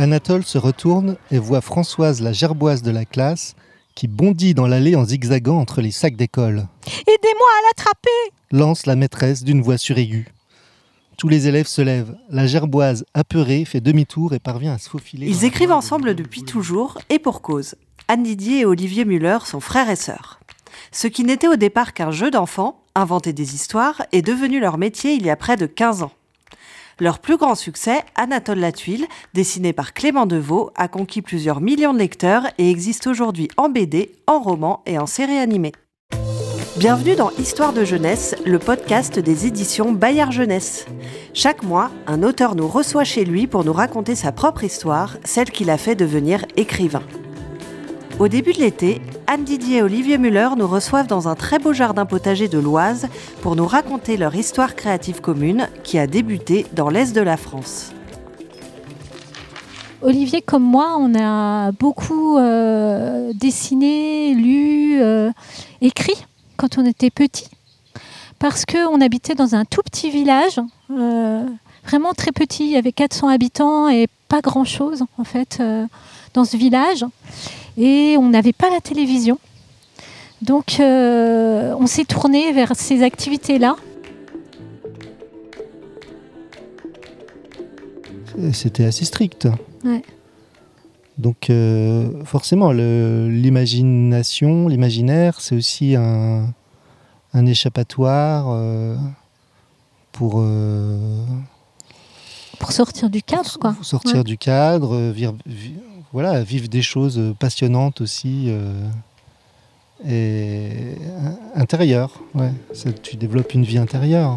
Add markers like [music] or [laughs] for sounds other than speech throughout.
Anatole se retourne et voit Françoise, la gerboise de la classe, qui bondit dans l'allée en zigzagant entre les sacs d'école. Aidez-moi à l'attraper lance la maîtresse d'une voix suraiguë. Tous les élèves se lèvent. La gerboise, apeurée, fait demi-tour et parvient à se faufiler. Ils écrivent ensemble depuis toujours et pour cause. Anne Didier et Olivier Muller sont frères et sœurs. Ce qui n'était au départ qu'un jeu d'enfants, inventer des histoires, est devenu leur métier il y a près de 15 ans. Leur plus grand succès, Anatole Latuile, dessiné par Clément Deveau, a conquis plusieurs millions de lecteurs et existe aujourd'hui en BD, en roman et en série animée. Bienvenue dans Histoire de jeunesse, le podcast des éditions Bayard Jeunesse. Chaque mois, un auteur nous reçoit chez lui pour nous raconter sa propre histoire, celle qui l'a fait devenir écrivain. Au début de l'été, Anne Didier et Olivier Muller nous reçoivent dans un très beau jardin potager de l'Oise pour nous raconter leur histoire créative commune qui a débuté dans l'Est de la France. Olivier comme moi, on a beaucoup euh, dessiné, lu, euh, écrit quand on était petit, parce qu'on habitait dans un tout petit village, euh, vraiment très petit, il y avait 400 habitants et pas grand-chose en fait dans ce village et on n'avait pas la télévision. Donc euh, on s'est tourné vers ces activités-là. C'était assez strict. Donc euh, forcément, l'imagination, l'imaginaire, c'est aussi un, échappatoire euh, pour... pour sortir du cadre, quoi. sortir du cadre, voilà, vivre des choses passionnantes aussi. Euh, et intérieures, ouais. tu développes une vie intérieure.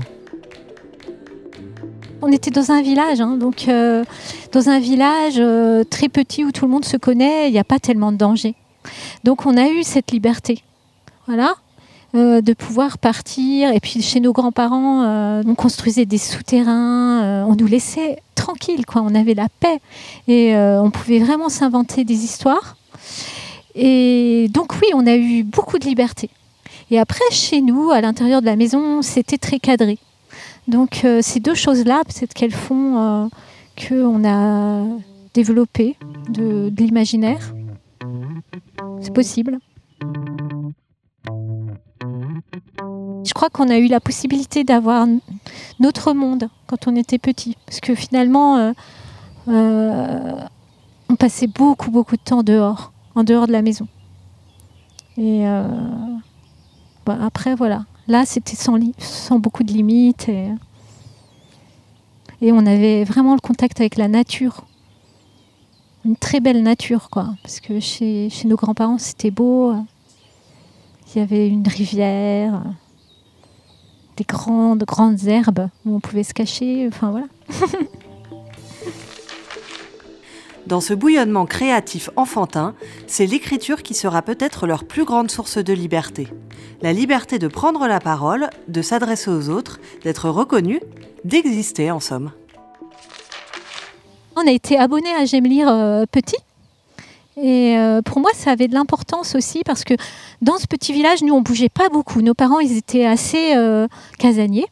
On était dans un village, hein, donc euh, dans un village euh, très petit où tout le monde se connaît, il n'y a pas tellement de danger. Donc on a eu cette liberté, voilà, de pouvoir partir. Et puis chez nos grands-parents, on construisait des souterrains, on nous laissait tranquille, quoi. On avait la paix et euh, on pouvait vraiment s'inventer des histoires. Et donc oui, on a eu beaucoup de liberté. Et après, chez nous, à l'intérieur de la maison, c'était très cadré. Donc euh, ces deux choses-là, peut-être qu'elles font euh, qu'on a développé de l'imaginaire. C'est possible. Je crois qu'on a eu la possibilité d'avoir notre monde quand on était petit. Parce que finalement, euh, euh, on passait beaucoup, beaucoup de temps dehors, en dehors de la maison. Et euh, bah, après, voilà. Là, c'était sans, beaucoup de limites. Et, on avait vraiment le contact avec la nature. Une très belle nature, quoi. Parce que chez nos grands-parents, c'était beau. Il y avait une rivière des grandes, grandes herbes où on pouvait se cacher. Enfin voilà. [laughs] Dans ce bouillonnement créatif enfantin, c'est l'écriture qui sera peut-être leur plus grande source de liberté. La liberté de prendre la parole, de s'adresser aux autres, d'être reconnu, d'exister en somme. On a été abonné à J'aime lire euh, petit et euh, pour moi, ça avait de l'importance aussi parce que dans ce petit village, nous, on bougeait pas beaucoup. Nos parents, ils étaient assez euh, casaniers.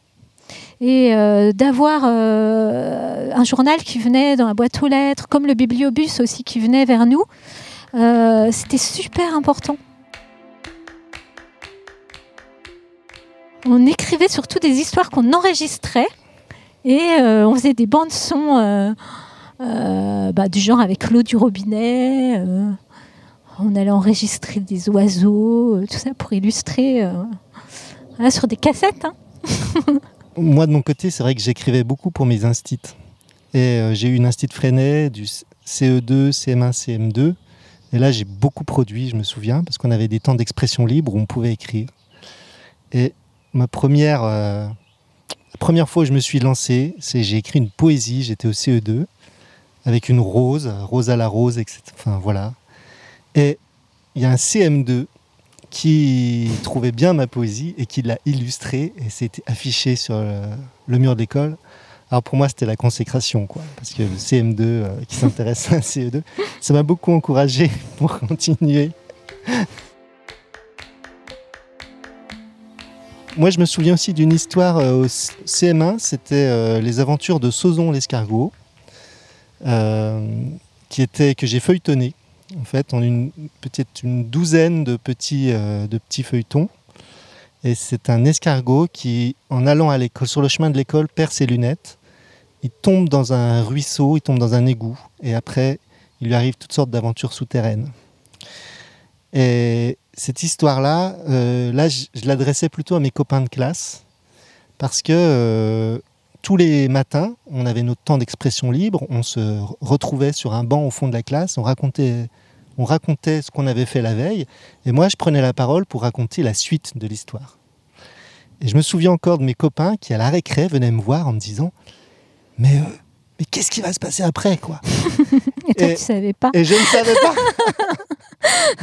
Et euh, d'avoir un journal qui venait dans la boîte aux lettres, comme le bibliobus aussi qui venait vers nous, c'était super important. On écrivait surtout des histoires qu'on enregistrait et on faisait des bandes son euh, bah, du genre avec l'eau du robinet. Euh, on allait enregistrer des oiseaux, euh, tout ça pour illustrer sur des cassettes. Hein. [laughs] Moi, de mon côté, c'est vrai que j'écrivais beaucoup pour mes instits. Et j'ai eu une instit Freinet, du CE2, CM1, CM2. Et là, j'ai beaucoup produit, je me souviens, parce qu'on avait des temps d'expression libre où on pouvait écrire. Et ma première, la première fois où je me suis lancé, c'est j'ai écrit une poésie, j'étais au CE2 avec une rose, rose à la rose, etc. Enfin voilà. Et il y a un CM2 qui trouvait bien ma poésie et qui l'a illustrée et c'était affiché sur le, mur de l'école. Alors pour moi, c'était la consécration, quoi, parce que le CM2 euh, qui s'intéresse à un CE2, ça m'a beaucoup encouragé [laughs] pour continuer. Moi, je me souviens aussi d'une histoire euh, au CM1, c'était euh, les aventures de Sozon l'escargot. Euh, qui était que j'ai feuilletonné en fait en une peut-être une douzaine de petits de petits feuilletons. Et c'est un escargot qui, en allant à l'école, sur le chemin de l'école, perd ses lunettes. Il tombe dans un ruisseau, il tombe dans un égout, et après, il lui arrive toutes sortes d'aventures souterraines. Et cette histoire-là, euh, là, je, l'adressais plutôt à mes copains de classe, parce que euh, tous les matins, on avait notre temps d'expression libre, on se retrouvait sur un banc au fond de la classe, on racontait, on racontait ce qu'on avait fait la veille, et moi, je prenais la parole pour raconter la suite de l'histoire. Et je me souviens encore de mes copains qui, à la récré, venaient me voir en me disant Mais, euh, mais qu'est-ce qui va se passer après quoi? [laughs] Et toi, tu savais pas. Et je ne savais pas.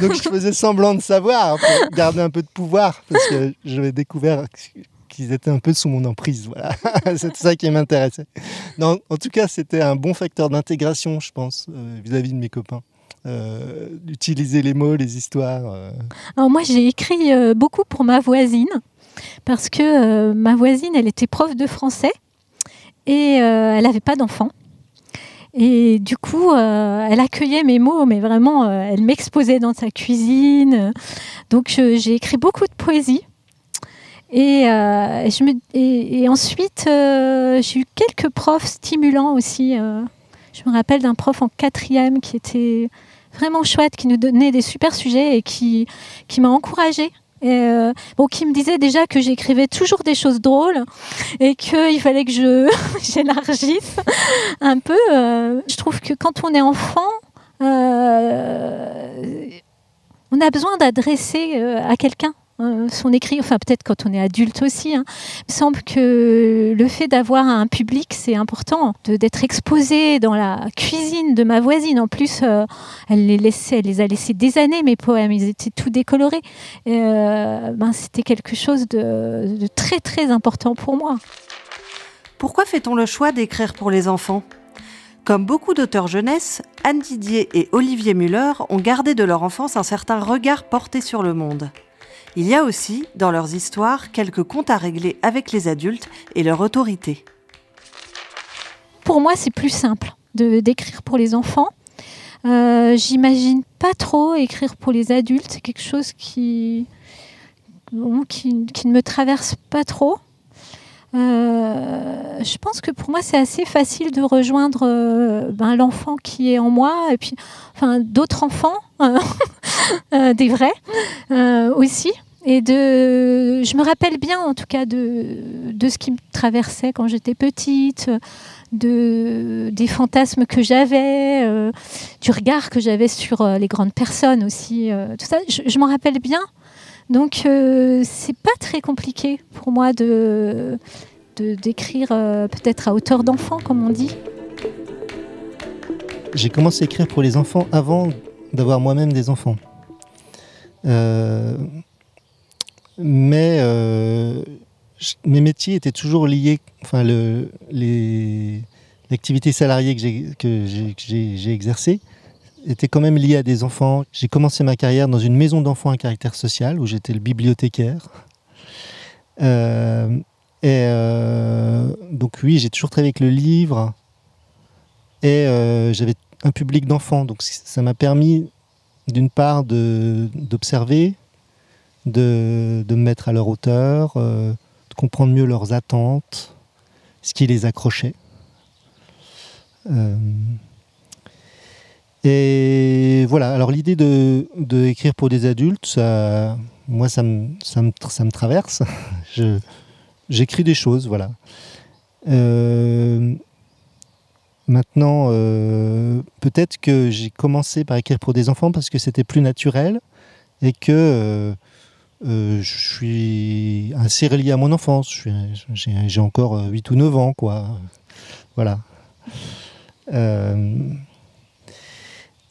[laughs] Donc je faisais semblant de savoir pour garder un peu de pouvoir parce que j'avais découvert qu'ils étaient un peu sous mon emprise. Voilà, [laughs] c'est ça qui m'intéressait. en tout cas, c'était un bon facteur d'intégration, je pense, euh, vis-à-vis de mes copains. Euh, d'utiliser les mots, les histoires. Euh. Moi, j'ai écrit beaucoup pour ma voisine parce que ma voisine, elle était prof de français et elle n'avait pas d'enfant. Et du coup, euh, elle accueillait mes mots, mais vraiment, euh, elle m'exposait dans sa cuisine. Donc, j'ai écrit beaucoup de poésie. Et, euh, et, ensuite, j'ai eu quelques profs stimulants aussi. je me rappelle d'un prof en quatrième qui était vraiment chouette, qui nous donnait des super sujets et qui, qui m'a encouragée euh, bon, qui me disait déjà que j'écrivais toujours des choses drôles et qu'il fallait que je [laughs] j'élargisse un peu. Euh, je trouve que quand on est enfant, euh, on a besoin d'adresser à quelqu'un euh, son écrit, enfin peut-être quand on est adulte aussi, hein. il me semble que le fait d'avoir un public, c'est important, d'être exposé dans la cuisine de ma voisine. En plus, euh, elle, les laissait, elle les a laissés des années, mes poèmes, ils étaient tout décolorés. Euh, ben, C'était quelque chose de très très important pour moi. Pourquoi fait-on le choix d'écrire pour les enfants? Comme beaucoup d'auteurs jeunesse, Anne Didier et Olivier Muller ont gardé de leur enfance un certain regard porté sur le monde. Il y a aussi, dans leurs histoires, quelques comptes à régler avec les adultes et leur autorité. Pour moi, c'est plus simple de d'écrire pour les enfants. Euh, J'imagine pas trop écrire pour les adultes. C'est quelque chose qui, ne me traverse pas trop. Euh, je pense que pour moi, c'est assez facile de rejoindre euh, ben, l'enfant qui est en moi et puis enfin, d'autres enfants, [laughs] des vrais aussi. Et de, je me rappelle bien en tout cas de, de ce qui me traversait quand j'étais petite, de, des fantasmes que j'avais, du regard que j'avais sur les grandes personnes aussi. tout ça, je, m'en rappelle bien. Donc c'est pas très compliqué pour moi de d'écrire peut-être à hauteur d'enfant, comme on dit. J'ai commencé à écrire pour les enfants avant d'avoir moi-même des enfants. Euh, mais euh, mes métiers étaient toujours liés, enfin l'activité salariée que j'ai exercée était quand même liée à des enfants. J'ai commencé ma carrière dans une maison d'enfants à caractère social où j'étais le bibliothécaire. Euh, et donc oui, j'ai toujours travaillé avec le livre et j'avais un public d'enfants. Donc ça m'a permis d'une part d'observer, de, de, me mettre à leur hauteur, euh, de comprendre mieux leurs attentes, ce qui les accrochait. Euh, et voilà, alors l'idée de, de, écrire pour des adultes, ça, moi ça me, ça me, ça me traverse. [laughs] J'écris des choses, voilà. Euh, Maintenant, peut-être que j'ai commencé par écrire pour des enfants parce que c'était plus naturel et que euh, euh, je suis assez relié à mon enfance. J'ai encore 8 ou 9 ans, quoi. Voilà.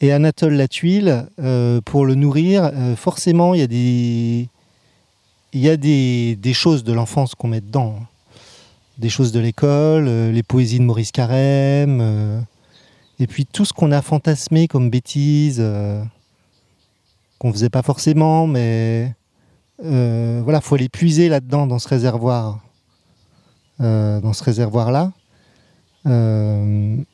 et Anatole Latuile, pour le nourrir, forcément, il y a des, y a des, choses de l'enfance qu'on met dedans des choses de l'école, euh, les poésies de Maurice Carême, euh, et puis tout ce qu'on a fantasmé comme bêtises, euh, qu'on faisait pas forcément, mais voilà, faut aller puiser là-dedans, dans ce réservoir, dans ce réservoir-là. donc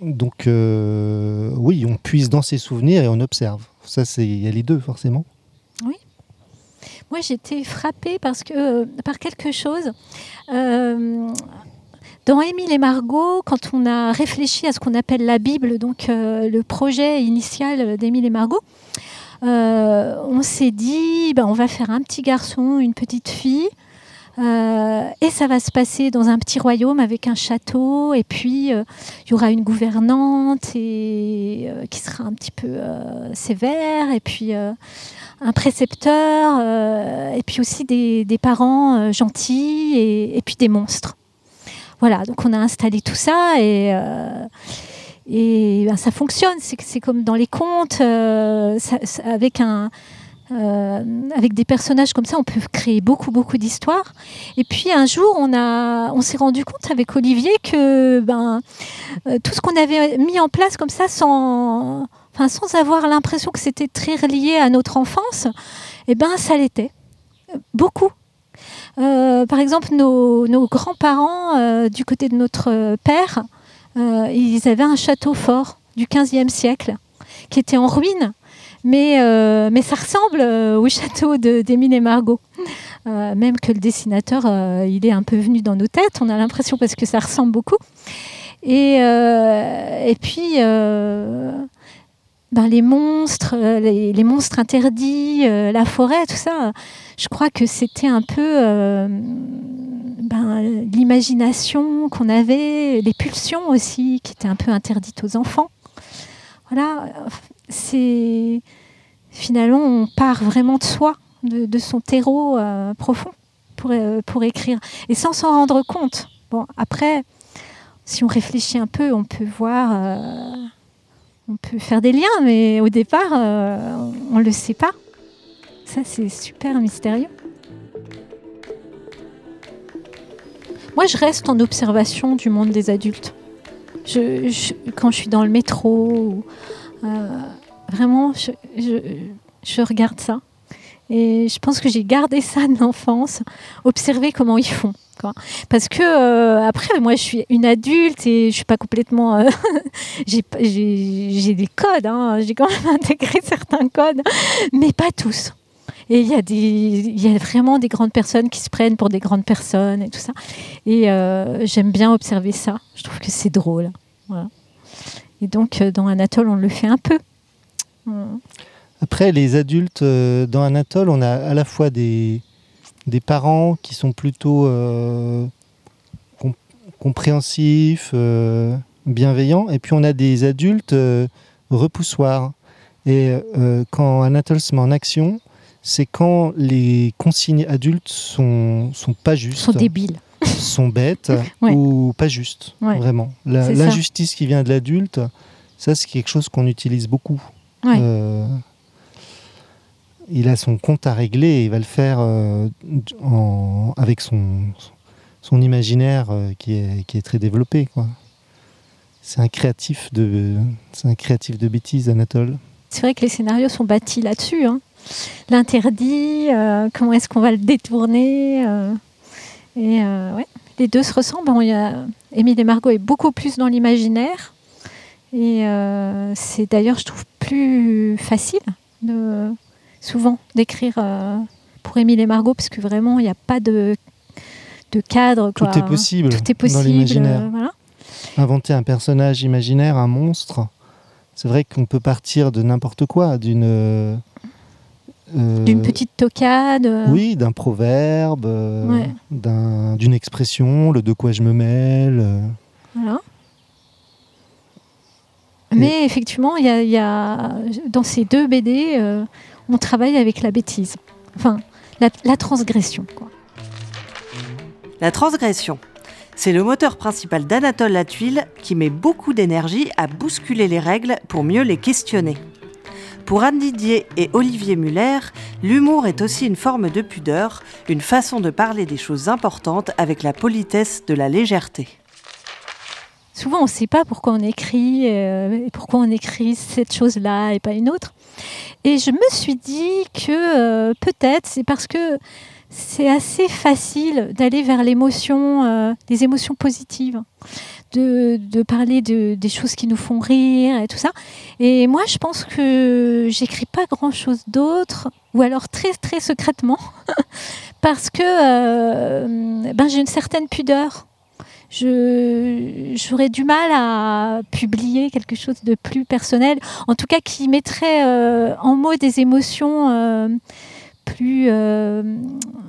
donc, euh, oui, on puise dans ses souvenirs et on observe. Ça, c'est il y a les deux forcément. Moi, j'étais frappée parce que, par quelque chose. Euh, dans Émile et Margot, quand on a réfléchi à ce qu'on appelle la Bible, donc euh, le projet initial d'Émile et Margot, euh, on s'est dit, ben, on va faire un petit garçon, une petite fille, euh, et ça va se passer dans un petit royaume avec un château, et puis il y aura une gouvernante et, qui sera un petit peu sévère, et puis un précepteur, et puis aussi des, parents gentils, et, et, puis des monstres. Voilà, donc on a installé tout ça et, euh, et ben, ça fonctionne. C'est comme dans les contes, euh, avec un. Euh, avec des personnages comme ça, on peut créer beaucoup, beaucoup d'histoires. Et puis un jour, on, on s'est rendu compte avec Olivier que ben, tout ce qu'on avait mis en place comme ça, sans, enfin, sans avoir l'impression que c'était très relié à notre enfance, eh ben, ça l'était. Beaucoup. Euh, par exemple, nos, grands-parents, euh, du côté de notre père, euh, ils avaient un château fort du 15e siècle qui était en ruine. Mais, mais ça ressemble au château d'Émile et Margot. même que le dessinateur, il est un peu venu dans nos têtes, on a l'impression parce que ça ressemble beaucoup. Et, et puis, ben, les monstres, les, les, monstres interdits, la forêt, tout ça, je crois que c'était un peu euh, ben, l'imagination qu'on avait, les pulsions aussi, qui étaient un peu interdites aux enfants. Voilà, c'est finalement on part vraiment de soi, de, son terreau euh, profond pour, euh, pour écrire, et sans s'en rendre compte. Bon, après, si on réfléchit un peu, on peut voir, on peut faire des liens, mais au départ, on ne le sait pas. Ça, c'est super mystérieux. Moi, je reste en observation du monde des adultes. Quand je suis dans le métro, euh, vraiment, je, regarde ça. Et je pense que j'ai gardé ça de l'enfance, observer comment ils font. Parce que euh, après, moi, je suis une adulte et je suis pas complètement. Euh, [laughs] j'ai des codes, hein. j'ai quand même [laughs] intégré certains codes, mais pas tous. Et il y, a y a vraiment des grandes personnes qui se prennent pour des grandes personnes et tout ça. Et euh, j'aime bien observer ça. Je trouve que c'est drôle. Et donc, dans Anatole, on le fait un peu. Après, les adultes, euh, dans Anatole, on a à la fois des, des parents qui sont plutôt compréhensifs, bienveillants, et puis on a des adultes repoussoirs. Et quand Anatole se met en action, c'est quand les consignes adultes sont, sont pas justes. Sont débiles. Sont bêtes [laughs] ou pas justes, vraiment. L'injustice qui vient de l'adulte, ça c'est quelque chose qu'on utilise beaucoup. Euh, il a son compte à régler et il va le faire euh, avec son, imaginaire euh, qui, est, très développé. C'est un créatif de, bêtises, Anatole. C'est vrai que les scénarios sont bâtis là-dessus. Hein l'interdit, euh, comment est-ce qu'on va le détourner. Et ouais, les deux se ressemblent. Bon, y a, Émile et Margot est beaucoup plus dans l'imaginaire. Et c'est d'ailleurs, je trouve, plus facile de, souvent d'écrire pour Émile et Margot, parce que vraiment, il n'y a pas de, de cadre. Tout est possible. Tout est possible. Dans l'imaginaire. Inventer un personnage imaginaire, un monstre, c'est vrai qu'on peut partir de n'importe quoi, d'une euh, d'une petite tocade euh. Oui, d'un proverbe, euh, d'une expression, le de quoi je me mêle. Voilà. Mais effectivement, il y, a, dans ces deux BD, on travaille avec la bêtise. Enfin, la, transgression. Quoi. La transgression. C'est le moteur principal d'Anatole Latuile qui met beaucoup d'énergie à bousculer les règles pour mieux les questionner. Pour Anne Didier et Olivier Muller, l'humour est aussi une forme de pudeur, une façon de parler des choses importantes avec la politesse de la légèreté. Souvent, on ne sait pas pourquoi on écrit, euh, pourquoi on écrit cette chose-là et pas une autre. Et je me suis dit que euh, peut-être c'est parce que c'est assez facile d'aller vers l'émotion, euh, des émotions positives, de, de parler de, des choses qui nous font rire et tout ça. Et moi, je pense que j'écris pas grand-chose d'autre, ou alors très très secrètement, [laughs] parce que euh, ben, j'ai une certaine pudeur. J'aurais du mal à publier quelque chose de plus personnel, en tout cas qui mettrait euh, en mots des émotions euh, plus euh,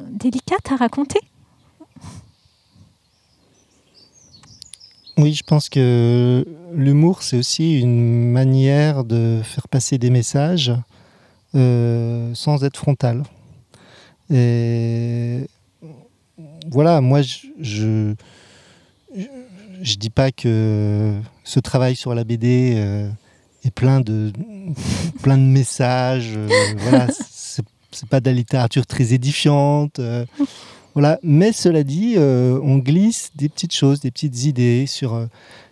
délicates à raconter. Oui, je pense que l'humour, c'est aussi une manière de faire passer des messages sans être frontal. Et voilà, moi, je, je dis pas que ce travail sur la BD euh, est plein de, [laughs] plein de messages. euh, [laughs] voilà, c'est pas de la littérature très édifiante. euh, [laughs] voilà. Mais cela dit, euh, on glisse des petites choses, des petites idées sur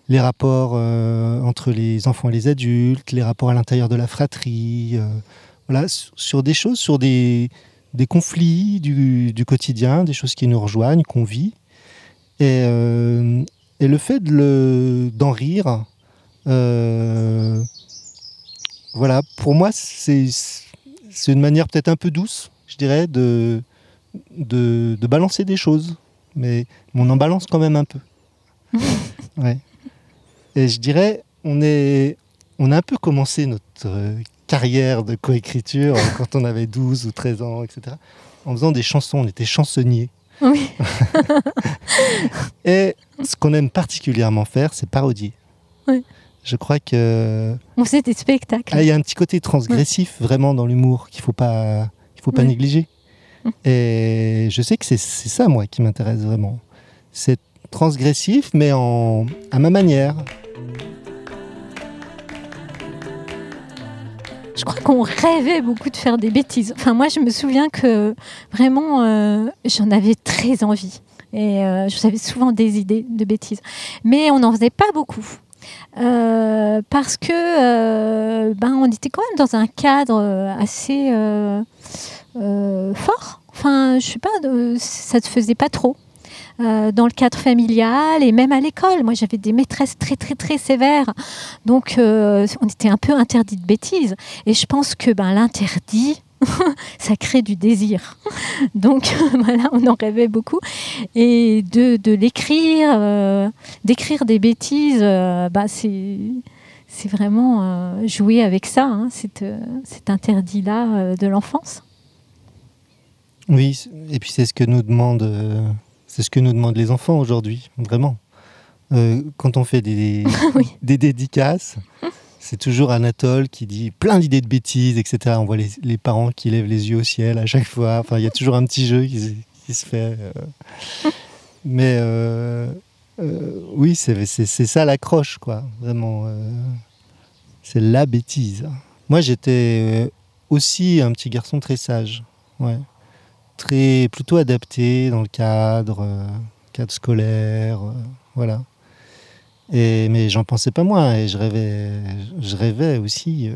les rapports entre les enfants et les adultes, les rapports à l'intérieur de la fratrie. voilà, sur, sur des choses, sur des, des conflits du, du quotidien, des choses qui nous rejoignent, qu'on vit. Et, euh, et le fait de d'en rire, euh, voilà, pour moi, c'est une manière peut-être un peu douce, je dirais, de, de, de balancer des choses. Mais on en balance quand même un peu. [laughs] ouais. Et je dirais, on, est, on a un peu commencé notre euh, carrière de coécriture quand on avait 12 ou 13 ans, etc. En faisant des chansons, on était chansonniers. Oui. [laughs] Et ce qu'on aime particulièrement faire, c'est parodier. Oui. Je crois que On faisait des spectacles. ah, il y a un petit côté transgressif vraiment dans l'humour qu'il faut pas faut pas Ouais. négliger. Et je sais que c'est c'est ça moi qui m'intéresse vraiment. C'est transgressif mais en à ma manière. Je crois qu'on rêvait beaucoup de faire des bêtises. Enfin, moi, je me souviens que vraiment, euh, j'en avais très envie. Et euh, j'avais souvent des idées de bêtises. Mais on n'en faisait pas beaucoup. Euh, parce que euh, ben, on était quand même dans un cadre assez fort. Enfin, je sais pas, ça ne se faisait pas trop. Euh, dans le cadre familial et même à l'école. Moi, j'avais des maîtresses très, très, très sévères. Donc, euh, on était un peu interdit de bêtises. Et je pense que ben, l'interdit, [laughs] ça crée du désir. [laughs] Donc, [laughs] voilà, on en rêvait beaucoup. Et de, de l'écrire, euh, d'écrire des bêtises, bah, c'est. C'est vraiment jouer avec ça, hein, cet, cet interdit-là de l'enfance. Oui, et puis c'est ce que nous demandent euh, c'est ce que nous demandent les enfants aujourd'hui, vraiment. Euh, quand on fait des, [laughs] Oui. des dédicaces, c'est toujours Anatole qui dit plein d'idées de bêtises, etc. On voit les, les parents qui lèvent les yeux au ciel à chaque fois. Enfin, il y a toujours un petit jeu qui, se- qui se fait. euh. [laughs] Mais euh, oui, c'est ça l'accroche, quoi. Vraiment. c'est la bêtise. Moi, j'étais aussi un petit garçon très sage. Ouais. Très, plutôt adapté dans le cadre, euh, cadre scolaire. euh, voilà. Et, mais j'en pensais pas moins et je rêvais, je rêvais aussi euh,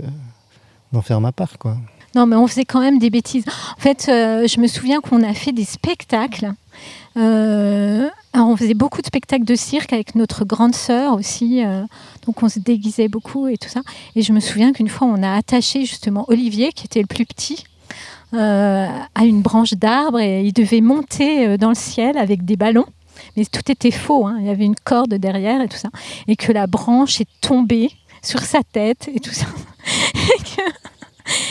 d'en faire ma part. Quoi. Non, mais on faisait quand même des bêtises. En fait, je me souviens qu'on a fait des spectacles. Alors, on faisait beaucoup de spectacles de cirque avec notre grande sœur aussi. donc, on se déguisait beaucoup et tout ça. Et je me souviens qu'une fois, on a attaché justement Olivier, qui était le plus petit, à une branche d'arbre et il devait monter euh, dans le ciel avec des ballons. Mais tout était faux. hein. Il y avait une corde derrière et tout ça. Et que la branche est tombée sur sa tête et tout ça. [laughs] et que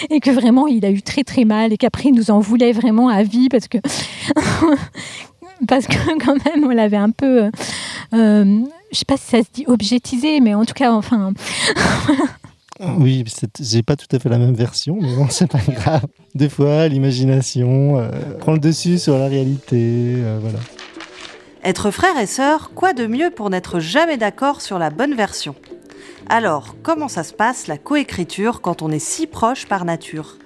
et que vraiment il a eu très très mal et qu'après il nous en voulait vraiment à vie parce que [laughs] parce que quand même on l'avait un peu euh, euh, je sais pas si ça se dit objetisé mais en tout cas enfin [laughs] Oui, c'est- j'ai pas tout à fait la même version, mais bon, [laughs] c'est pas grave. Des fois, l'imagination euh, prend le dessus sur la réalité. euh, voilà. Être frère et sœur, quoi de mieux pour n'être jamais d'accord sur la bonne version? Alors, comment ça se passe la coécriture quand on est si proche par nature?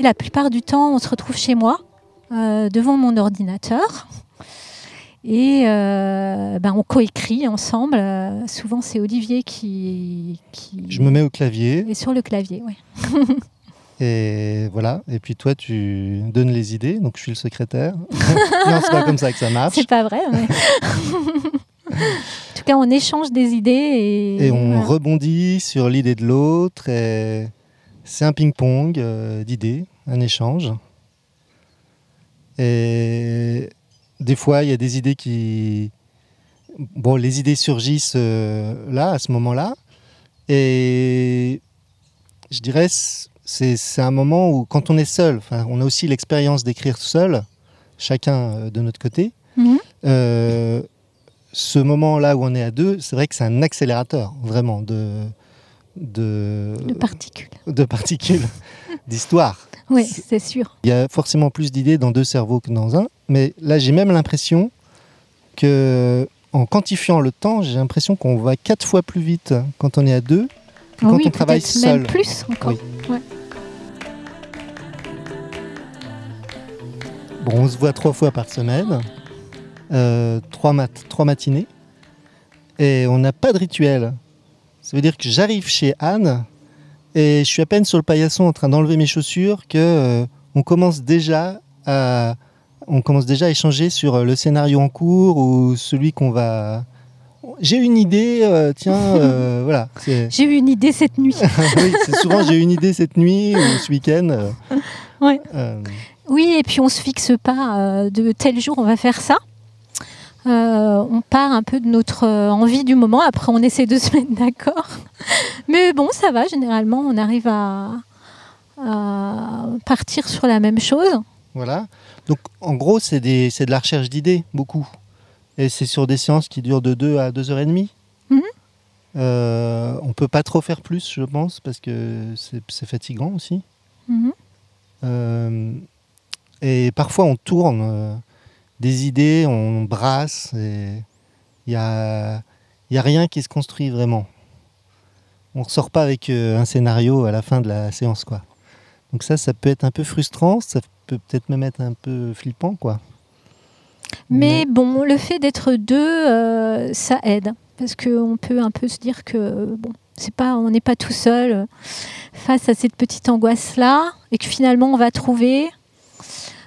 La plupart du temps on se retrouve chez moi euh, devant mon ordinateur et euh, ben, on coécrit ensemble Euh, souvent c'est Olivier qui, qui Je me mets au clavier. est sur le clavier ouais. [laughs] Et voilà. Et puis toi, tu donnes les idées. Donc je suis le secrétaire. [laughs] non, c'est pas comme ça que ça marche. C'est pas vrai. Mais... [laughs] en tout cas, on échange des idées et, Et on voilà. rebondit sur l'idée de l'autre. Et c'est un ping-pong euh, d'idées, un échange. Et des fois, il y a des idées qui. Bon, les idées surgissent euh, là, à ce moment-là. Et je dirais, c'est un moment où, quand on est seul, on a aussi l'expérience d'écrire seul, chacun euh, de notre côté. Mhm. Euh, ce moment-là où on est à deux, c'est vrai que c'est un accélérateur, vraiment, de, de, de particules. de particules, d'histoire. Oui, c'est sûr. Il y a forcément plus d'idées dans deux cerveaux que dans un, mais là j'ai même l'impression que, en quantifiant le temps, j'ai l'impression qu'on va quatre fois plus vite quand on est à deux que quand oui, on travaille seul. même plus encore. Oui. Bon, on se voit trois fois par semaine, euh, trois, mat- trois matinées, et on n'a pas de rituel. Ça veut dire que j'arrive chez Anne et je suis à peine sur le paillasson en train d'enlever mes chaussures que euh, on commence déjà à on commence déjà à échanger sur euh, le scénario en cours ou celui qu'on va. J'ai une idée, euh, tiens, euh, [laughs] voilà. J'ai eu une idée cette nuit. [laughs] oui, c'est souvent j'ai une idée cette nuit ou ce week-end. Ouais. Oui, et puis on se fixe pas de tel jour on va faire ça. Euh, on part un peu de notre euh, envie du moment. Après, on essaie de [laughs] se mettre d'accord. Mais bon, ça va. Généralement, on arrive à, à partir sur la même chose. voilà. Donc en gros, c'est de la recherche d'idées, beaucoup. Et c'est sur des séances qui durent de 2 à 2 heures et demie. Mhm. Euh, on peut pas trop faire plus, je pense, parce que c'est fatigant aussi. Mhm. Euh, et parfois, on tourne des idées, on brasse, et il n'y a, y a rien qui se construit vraiment. On ne ressort pas avec euh, un scénario à la fin de la séance. Quoi. Donc ça, ça peut être un peu frustrant, ça peut peut-être même être un peu flippant. Quoi. Mais bon, le fait d'être deux, euh, ça aide. Parce qu'on peut un peu se dire que bon, c'est pas, on n'est pas tout seul euh, face à cette petite angoisse-là. Et que finalement, on va trouver.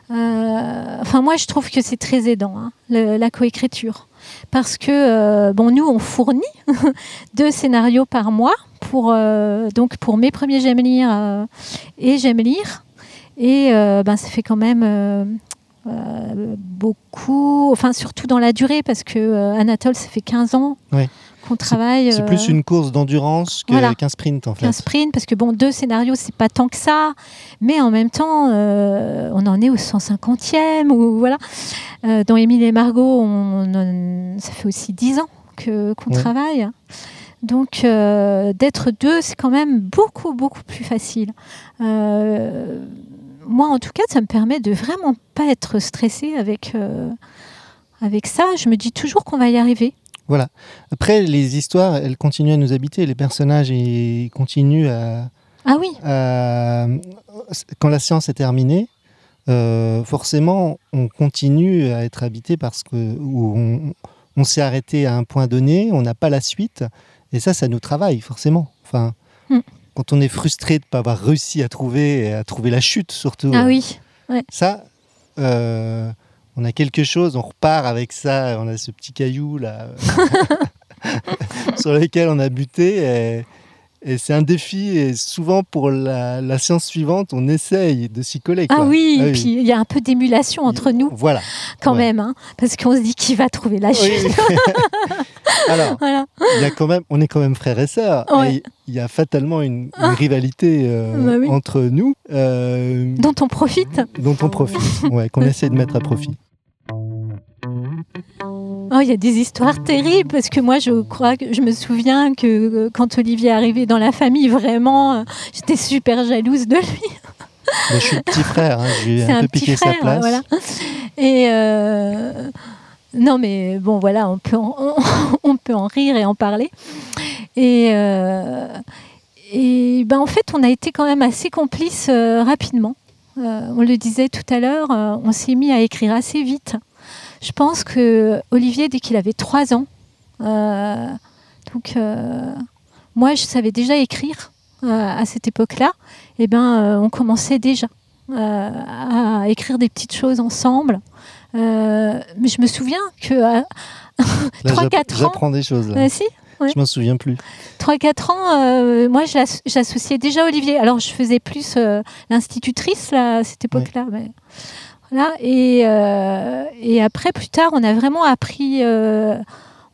Euh, enfin, moi, je trouve que c'est très aidant, hein, la coécriture. Parce que, euh, bon, nous, on fournit [laughs] deux scénarios par mois pour, euh, donc pour mes premiers J'aime lire et J'aime lire. Et ben, ça fait quand même beaucoup, enfin surtout dans la durée, parce que Anatole, ça fait 15 ans Ouais. Qu'on travaille. C'est euh, plus une course d'endurance voilà. qu'un sprint en fait. qu'un sprint, parce que bon, deux scénarios, c'est pas tant que ça, mais en même temps, euh, on en est au 150e, ou voilà. Euh, dans Émile et Margot, on, ça fait aussi 10 ans qu'on Ouais. travaille. Donc, euh, d'être deux, c'est quand même beaucoup, beaucoup plus facile. Euh, moi, en tout cas, ça me permet de vraiment pas être stressée avec, euh, avec ça. Je me dis toujours qu'on va y arriver. Voilà. Après, les histoires, elles continuent à nous habiter. Les personnages, ils continuent à, Ah oui, à- quand la séance est terminée, euh, forcément, on continue à être habité parce que ou on, on s'est arrêté à un point donné, on n'a pas la suite, et ça, ça nous travaille forcément. Enfin, Hmm. quand on est frustré de ne pas avoir réussi à trouver, à trouver la chute surtout. ah oui. Ça, euh, on a quelque chose, on repart avec ça, on a ce petit caillou là [laughs] [laughs] sur lequel on a buté. Et, et c'est un défi, et souvent pour la, la séance suivante, on essaye de s'y coller. Ah oui, Ah et puis il y a un peu d'émulation entre nous. Voilà. quand Ouais. même, hein, parce qu'on se dit qui va trouver la Oui. chute. [laughs] Alors, Voilà. il y a quand même, on est quand même frères et sœurs. Ouais. et il y a fatalement une, une rivalité euh, Bah oui. entre nous euh, Dont on profite. dont on profite, ouais, qu'on essaie de mettre à profit. Oh, il y a des histoires terribles parce que moi, je crois que je me souviens que euh, quand Olivier est arrivé dans la famille, vraiment, euh, j'étais super jalouse de lui. Mais je suis le petit frère, hein, je lui ai C'est un, un, peu petit piqué frère, sa place. voilà. Et euh, non, mais bon, voilà, on peut, en, on, [laughs] on peut en rire et en parler. Et, euh, et ben, en fait, on a été quand même assez complices euh, rapidement. On le disait tout à l'heure, on s'est mis à écrire assez vite. Je pense que Olivier, dès qu'il avait trois ans, euh, donc euh, moi, je savais déjà écrire. à cette époque-là, eh ben, on commençait déjà à écrire des petites choses ensemble. mais je me souviens que [laughs] 3-4 ans. J'apprends des choses là. si Je m'en souviens plus. 3-4 ans, moi j'associais déjà Olivier. Alors je faisais plus l'institutrice à cette époque-là. Mais... Voilà. Et, et, après, plus tard, on a vraiment appris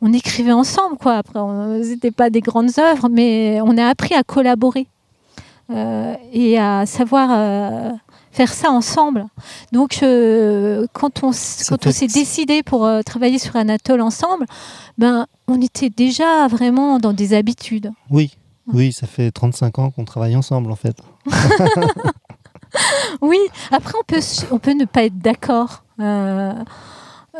on écrivait ensemble, quoi. Après, n'était pas des grandes œuvres, mais on a appris à collaborer euh, et à savoir euh, faire ça ensemble. Donc, euh, quand on, quand on s'est décidé pour travailler sur Anatole ensemble, ben, on était déjà vraiment dans des habitudes. Oui, oui, ça fait 35 ans qu'on travaille ensemble, en fait. [laughs] [laughs] oui, après, on peut, on peut ne pas être d'accord.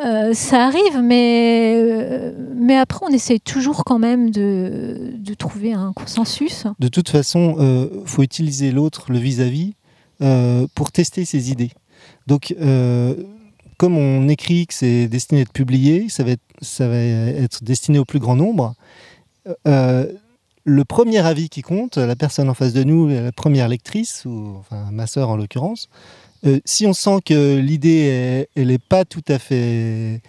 Euh, ça arrive, mais, euh, mais après, on essaye toujours quand même de, de trouver un consensus. De toute façon, il euh, faut utiliser l'autre, le vis-à-vis, pour tester ses idées. Donc, comme on écrit que c'est destiné à être publié, ça va être, ça va être destiné au plus grand nombre. Le premier avis qui compte, la personne en face de nous, la première lectrice, ou enfin ma sœur en l'occurrence, euh, si on sent que l'idée, elle n'est pas tout à fait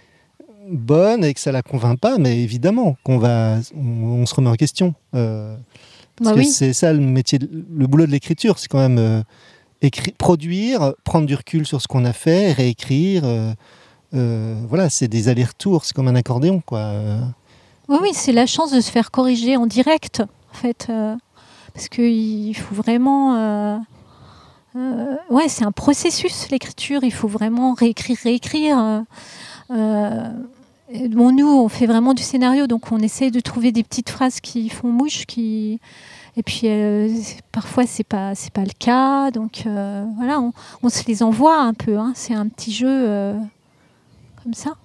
bonne et que ça la convainc pas, mais évidemment qu'on va, on, se remet en question. Euh, parce bah que c'est ça le métier, le boulot de l'écriture, c'est quand même euh, écrire, produire, prendre du recul sur ce qu'on a fait, réécrire. voilà, c'est des allers-retours, c'est comme un accordéon, quoi. Oui, oui, c'est la chance de se faire corriger en direct, en fait, parce qu'il faut vraiment euh, ouais, c'est un processus, l'écriture. Il faut vraiment réécrire, réécrire. Euh, euh, bon, nous, on fait vraiment du scénario, donc on essaie de trouver des petites phrases qui font mouche, qui et puis parfois c'est pas c'est pas le cas, donc voilà, on, se les envoie un peu. Hein. C'est un petit jeu comme ça.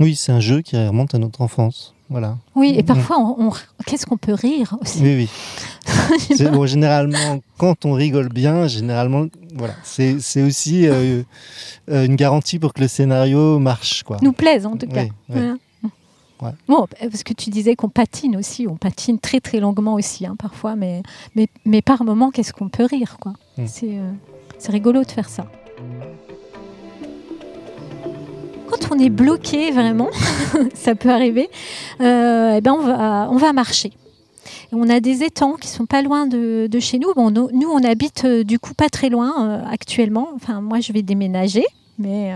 Oui, c'est un jeu qui remonte à notre enfance. Voilà. Oui, et mm. parfois, on, qu'est-ce qu'on peut rire aussi? Oui, oui. [laughs] bon, généralement, quand on rigole bien, généralement, voilà, c'est aussi euh, euh, une garantie pour que le scénario marche. Quoi. Nous plaise, en tout cas. Bon, parce que tu disais qu'on patine aussi, on patine très très longuement aussi, hein, parfois, mais, mais, mais par moment, qu'est-ce qu'on peut rire quoi? Mm. euh, C'est rigolo de faire ça quand on est bloqué vraiment, [laughs] ça peut arriver, euh, eh ben on, va, on va marcher. on a des étangs qui sont pas loin de, chez nous. Bon, nous, on habite euh, du coup pas très loin euh, actuellement. Enfin, moi, je vais déménager, mais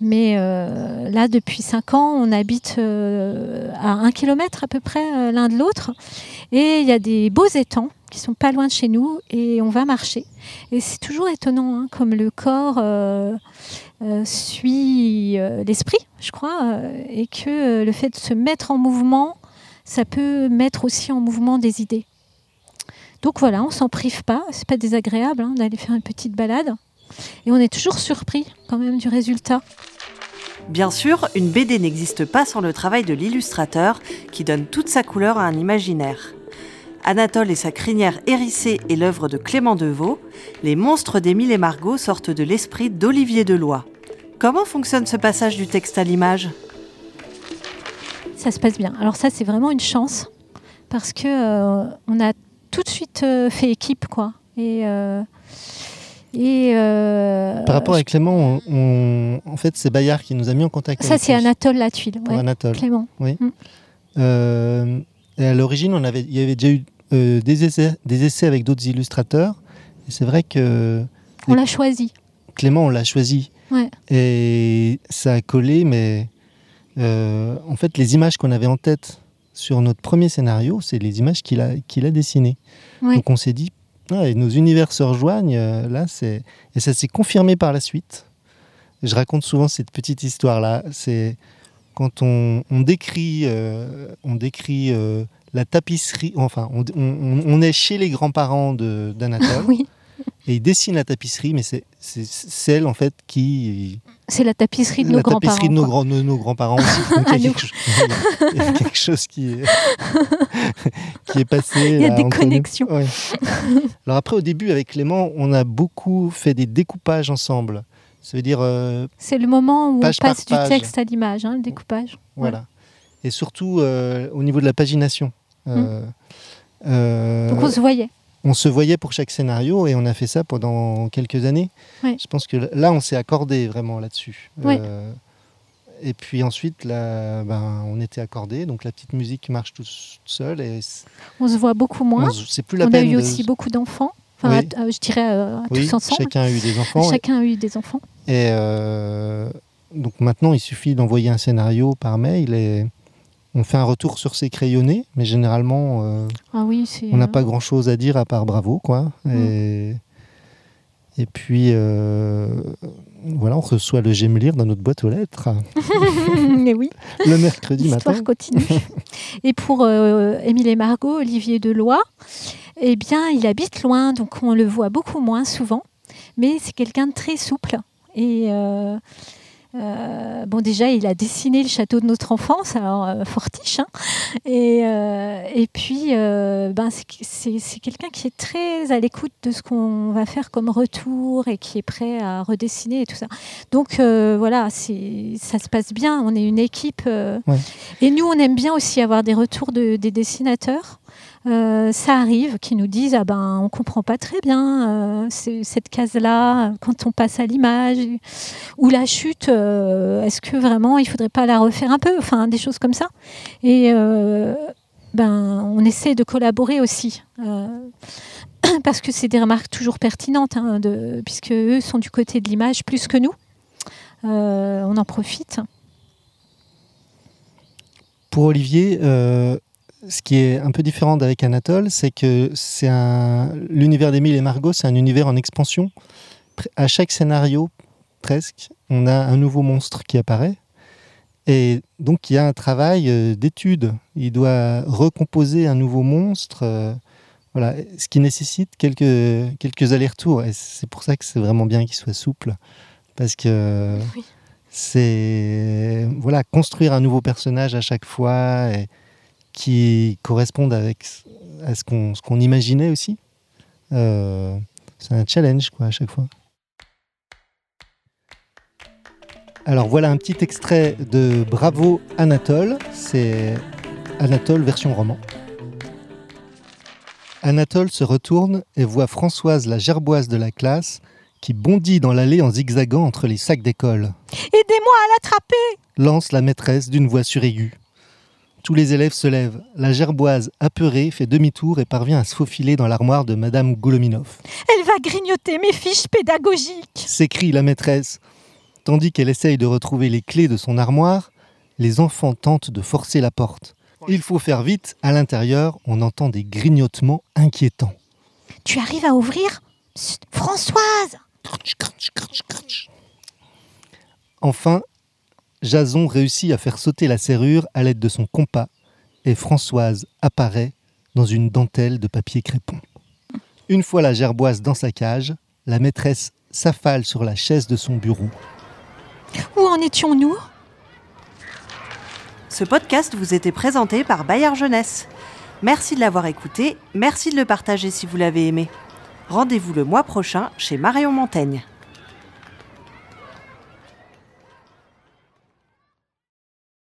mais là, depuis cinq ans, on habite à un kilomètre à peu près l'un de l'autre. Et il y a des beaux étangs qui sont pas loin de chez nous et on va marcher. Et c'est toujours étonnant, hein, comme le corps suit euh, l'esprit, je crois, euh, et que le fait de se mettre en mouvement, ça peut mettre aussi en mouvement des idées. Donc voilà, on s'en prive pas, c'est pas désagréable hein, d'aller faire une petite balade, et on est toujours surpris quand même du résultat. Bien sûr, une BD n'existe pas sans le travail de l'illustrateur qui donne toute sa couleur à un imaginaire. Anatole et sa crinière hérissée est l'œuvre de Clément Deveau. Les monstres d'Émile et Margot sortent de l'esprit d'Olivier Deloy. Comment fonctionne ce passage du texte à l'image Ça se passe bien. Alors ça, c'est vraiment une chance parce que euh, on a tout de suite euh, fait équipe, quoi. Et euh, et Par rapport à Clément, en fait, c'est Bayard qui nous a mis en contact. Ça, c'est Anatole Latuile. Ouais, Anatole. Clément. Oui. Mm. et à l'origine, on avait, il y avait déjà eu des essais, des essais avec d'autres illustrateurs. Et c'est vrai que. On l'a choisi. Clément, on l'a choisi et ça a collé, mais euh, en fait, les images qu'on avait en tête sur notre premier scénario, c'est les images qu'il a, qu'il a dessinées. Donc on s'est dit, ah, et nos univers se rejoignent, euh, là, c'est... et ça s'est confirmé par la suite. Je raconte souvent cette petite histoire-là. C'est quand on, décrit, euh, on décrit la tapisserie, enfin, on, on, est chez les grands-parents d'Anatole. [laughs] oui et il dessine la tapisserie, mais c'est celle en fait qui. C'est la tapisserie de nos grands-parents. La tapisserie de nos, grands, nos grands-parents aussi. [laughs] [laughs] il, y a quelque, chose qui est, [laughs] qui est passé. Il y a des connexions. Alors après, au début, avec Clément, on a beaucoup fait des découpages ensemble. Ça veut dire. Euh, c'est le moment où on passe du texte à l'image, hein, le découpage. Voilà. Et surtout euh, au niveau de la pagination. Euh, Euh, Donc on se voyait. On se voyait pour chaque scénario et on a fait ça pendant quelques années. Ouais. Je pense que là, on s'est accordé vraiment là-dessus. Ouais. Euh, et puis ensuite, là, ben, on était accordé, donc la petite musique marche toute seule et On se voit beaucoup moins. on se- c'est plus la On a eu de- aussi beaucoup d'enfants. Enfin, Oui. à- à- je dirais euh, Oui, tous ensemble. chacun a eu des enfants. Chacun a eu des enfants. Et euh, donc maintenant, il suffit d'envoyer un scénario par mail et on fait un retour sur ses crayonnés, mais généralement, euh, Ah oui, on n'a euh, pas grand-chose à dire à part bravo, quoi. Et, et puis, euh, voilà, on reçoit le J'aime lire dans notre boîte aux lettres [laughs] Mais oui, le mercredi matin. l'histoire continue. et pour euh, Émile et Margot, Olivier Deloy, eh bien, il habite loin, donc on le voit beaucoup moins souvent. Mais c'est quelqu'un de très souple. Et euh, bon, déjà, il a dessiné le château de notre enfance, alors euh, fortiche. hein. Et, euh, et puis, ben, c'est- quelqu'un qui est très à l'écoute de ce qu'on va faire comme retour et qui est prêt à redessiner et tout ça. Donc voilà, ça se passe bien. On est une équipe. Ouais. Et nous, on aime bien aussi avoir des retours de- des dessinateurs. Euh, ça arrive qu'ils nous disent ah ben on comprend pas très bien euh, cette case là quand on passe à l'image ou la chute euh, est-ce que vraiment il faudrait pas la refaire un peu enfin des choses comme ça. Et ben on essaie de collaborer aussi [coughs] parce que c'est des remarques toujours pertinentes hein, de, puisque eux sont du côté de l'image plus que nous. On en profite. Pour Olivier, ce qui est un peu différent d'avec Anatole, c'est que c'est un l'univers d'Émile et Margot, c'est un univers en expansion. À chaque scénario, presque, on a un nouveau monstre qui apparaît. Et donc, il y a un travail euh, d'étude. Il doit recomposer un nouveau monstre. euh, voilà, ce qui nécessite quelques, quelques allers-retours. Et c'est pour ça que c'est vraiment bien qu'il soit souple. Parce que Oui. c'est voilà, construire un nouveau personnage à chaque fois et qui corresponde avec, à ce qu'on ce qu'on imaginait aussi. Euh, c'est un challenge quoi, à chaque fois. Alors voilà un petit extrait de Bravo Anatole. C'est Anatole version roman. Anatole se retourne et voit Françoise, la gerboise de la classe, qui bondit dans l'allée en zigzagant entre les sacs d'école. aidez-moi à l'attraper Lance la maîtresse d'une voix suraiguë. Tous les élèves se lèvent. La gerboise, apeurée, fait demi-tour et parvient à se faufiler dans l'armoire de Madame Goulominov. elle va grignoter mes fiches pédagogiques s'écrie la maîtresse. Tandis qu'elle essaye de retrouver les clés de son armoire, les enfants tentent de forcer la porte. Il faut faire vite, à l'intérieur, on entend des grignotements inquiétants. tu arrives à ouvrir? Françoise. Enfin, Jason réussit à faire sauter la serrure à l'aide de son compas et Françoise apparaît dans une dentelle de papier crépon. Une fois la gerboise dans sa cage, la maîtresse s'affale sur la chaise de son bureau. Où en étions-nous? Ce podcast vous était présenté par Bayard Jeunesse. Merci de l'avoir écouté, merci de le partager si vous l'avez aimé. Rendez-vous le mois prochain chez Marion Montaigne.